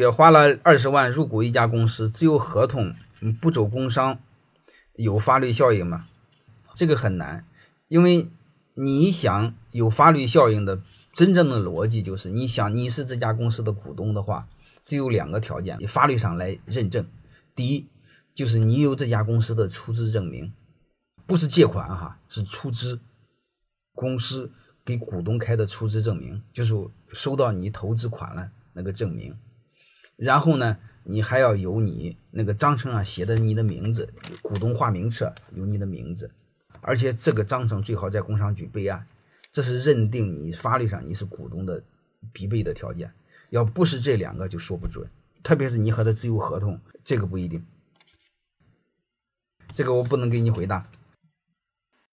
也花了二十万入股一家公司，只有合同，不走工商，有法律效应吗？这个很难，因为你想有法律效应的真正的逻辑就是，你想你是这家公司的股东的话，只有两个条件，法律上来认证。第一，就是你有这家公司的出资证明，不是借款哈，是出资，公司给股东开的出资证明，就是收到你投资款了那个证明。然后呢，你还要有你那个章程上写的你的名字，股东化名册有你的名字。而且这个章程最好在工商局备案，这是认定你法律上你是股东的必备的条件。要不是这两个，就说不准。特别是你和他只有合同，这个不一定。这个我不能给你回答。